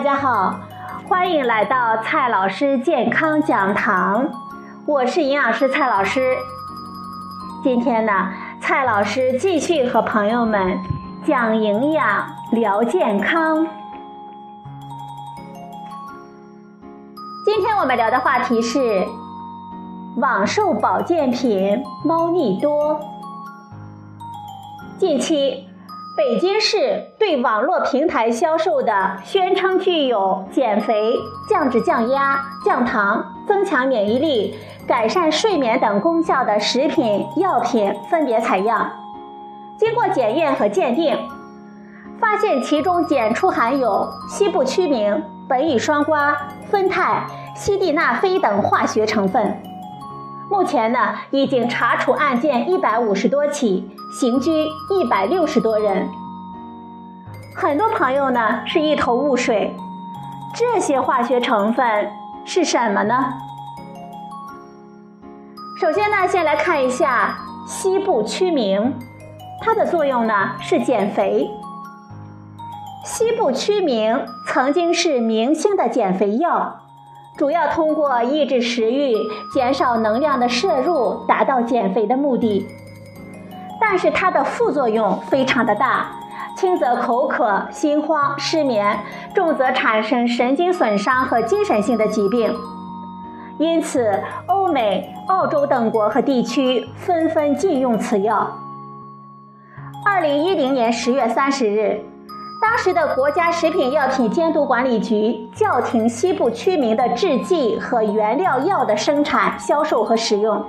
大家好，欢迎来到蔡老师健康讲堂，我是营养师蔡老师。今天呢，蔡老师继续和朋友们讲营养、聊健康。今天我们聊的话题是网售保健品猫腻多。近期。北京市对网络平台销售的宣称具有减肥、降脂降压、降糖、增强免疫力、改善睡眠等功效的食品药品分别采样，经过检验和鉴定，发现其中检出含有西部曲明、苯乙双胍、酚酞、西地那非等化学成分。目前呢，已经查处案件一百五十多起。刑拘一百六十多人，很多朋友呢是一头雾水，这些化学成分是什么呢？首先呢，先来看一下西部曲明，它的作用呢是减肥。西部曲明曾经是明星的减肥药，主要通过抑制食欲、减少能量的摄入，达到减肥的目的。但是它的副作用非常的大，轻则口渴、心慌、失眠，重则产生神经损伤和精神性的疾病。因此，欧美、澳洲等国和地区纷纷禁用此药。二零一零年十月三十日，当时的国家食品药品监督管理局叫停西部区名的制剂和原料药的生产、销售和使用。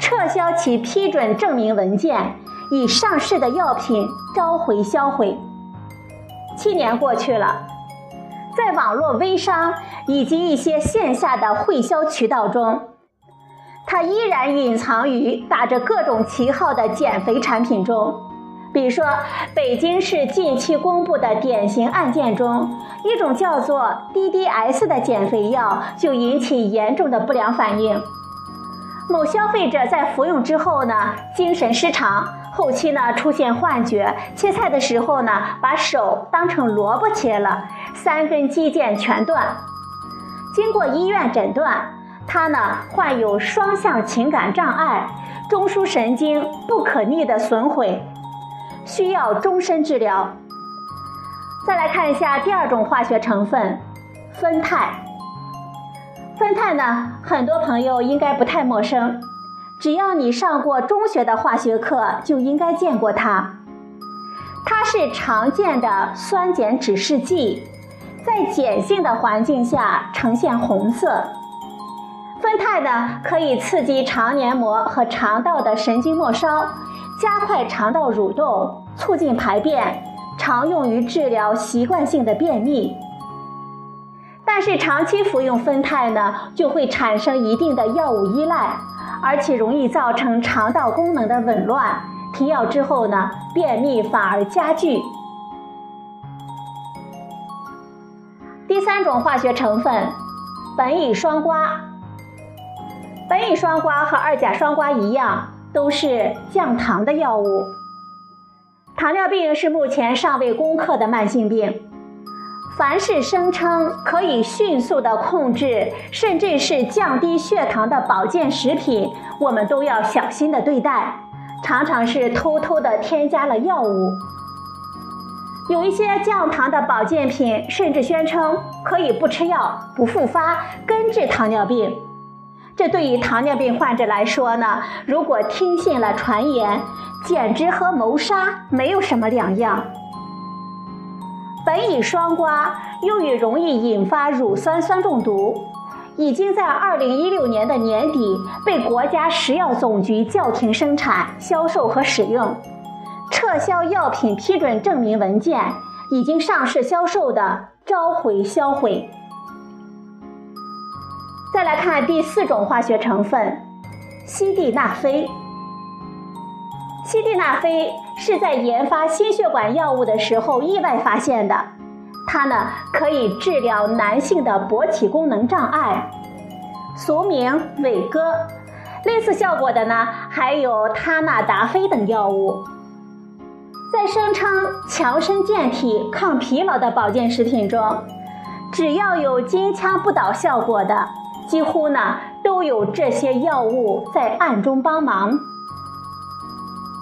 撤销其批准证明文件，已上市的药品召回销毁。七年过去了，在网络微商以及一些线下的会销渠道中，它依然隐藏于打着各种旗号的减肥产品中。比如说，北京市近期公布的典型案件中，一种叫做 DDS 的减肥药就引起严重的不良反应。某消费者在服用之后呢，精神失常，后期呢出现幻觉，切菜的时候呢，把手当成萝卜切了，三根肌腱全断。经过医院诊断，他呢患有双向情感障碍，中枢神经不可逆的损毁，需要终身治疗。再来看一下第二种化学成分，酚酞。酚酞呢，很多朋友应该不太陌生，只要你上过中学的化学课，就应该见过它。它是常见的酸碱指示剂，在碱性的环境下呈现红色。酚酞呢，可以刺激肠黏膜和肠道的神经末梢，加快肠道蠕动，促进排便，常用于治疗习惯性的便秘。但是长期服用酚酞呢，就会产生一定的药物依赖，而且容易造成肠道功能的紊乱。停药之后呢，便秘反而加剧。第三种化学成分，苯乙双胍。苯乙双胍和二甲双胍一样，都是降糖的药物。糖尿病是目前尚未攻克的慢性病。凡是声称可以迅速的控制，甚至是降低血糖的保健食品，我们都要小心的对待，常常是偷偷的添加了药物。有一些降糖的保健品，甚至宣称可以不吃药不复发，根治糖尿病。这对于糖尿病患者来说呢，如果听信了传言，简直和谋杀没有什么两样。苯乙双胍由于容易引发乳酸酸中毒，已经在二零一六年的年底被国家食药总局叫停生产、销售和使用，撤销药品批准证明文件，已经上市销售的召回销毁。再来看第四种化学成分，西地那非。西地那非是在研发心血管药物的时候意外发现的，它呢可以治疗男性的勃起功能障碍，俗名伟哥。类似效果的呢还有他那达菲等药物。在声称强身健体、抗疲劳的保健食品中，只要有金枪不倒效果的，几乎呢都有这些药物在暗中帮忙。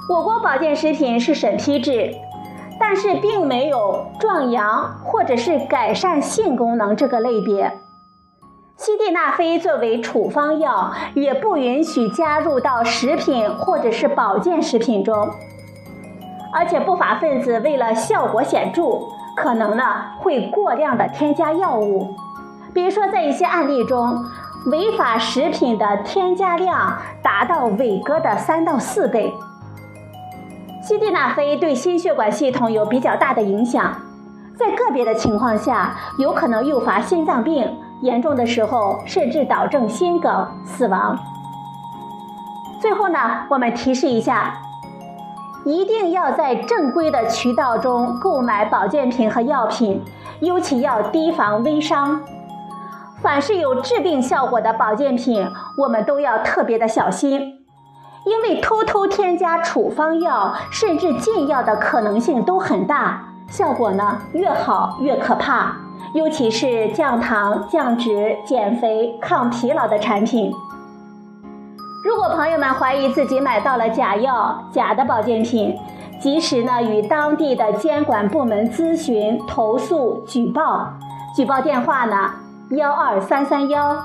我国保健食品是审批制，但是并没有壮阳或者是改善性功能这个类别。西地那非作为处方药，也不允许加入到食品或者是保健食品中。而且不法分子为了效果显著，可能呢会过量的添加药物。比如说，在一些案例中，违法食品的添加量达到伟哥的三到四倍。西地那非对心血管系统有比较大的影响，在个别的情况下，有可能诱发心脏病，严重的时候甚至导致心梗死亡。最后呢，我们提示一下，一定要在正规的渠道中购买保健品和药品，尤其要提防微商。凡是有治病效果的保健品，我们都要特别的小心。因为偷偷添加处方药甚至禁药的可能性都很大，效果呢越好越可怕，尤其是降糖、降脂、减肥、抗疲劳的产品。如果朋友们怀疑自己买到了假药、假的保健品，及时呢与当地的监管部门咨询、投诉、举报，举报电话呢幺二三三幺。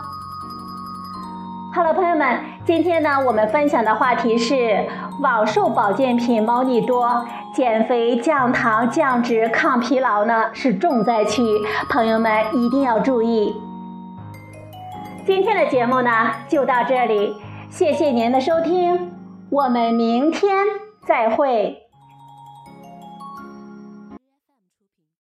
好了，朋友们，今天呢，我们分享的话题是网售保健品猫腻多，减肥、降糖、降脂、抗疲劳呢是重灾区，朋友们一定要注意。今天的节目呢就到这里，谢谢您的收听，我们明天再会。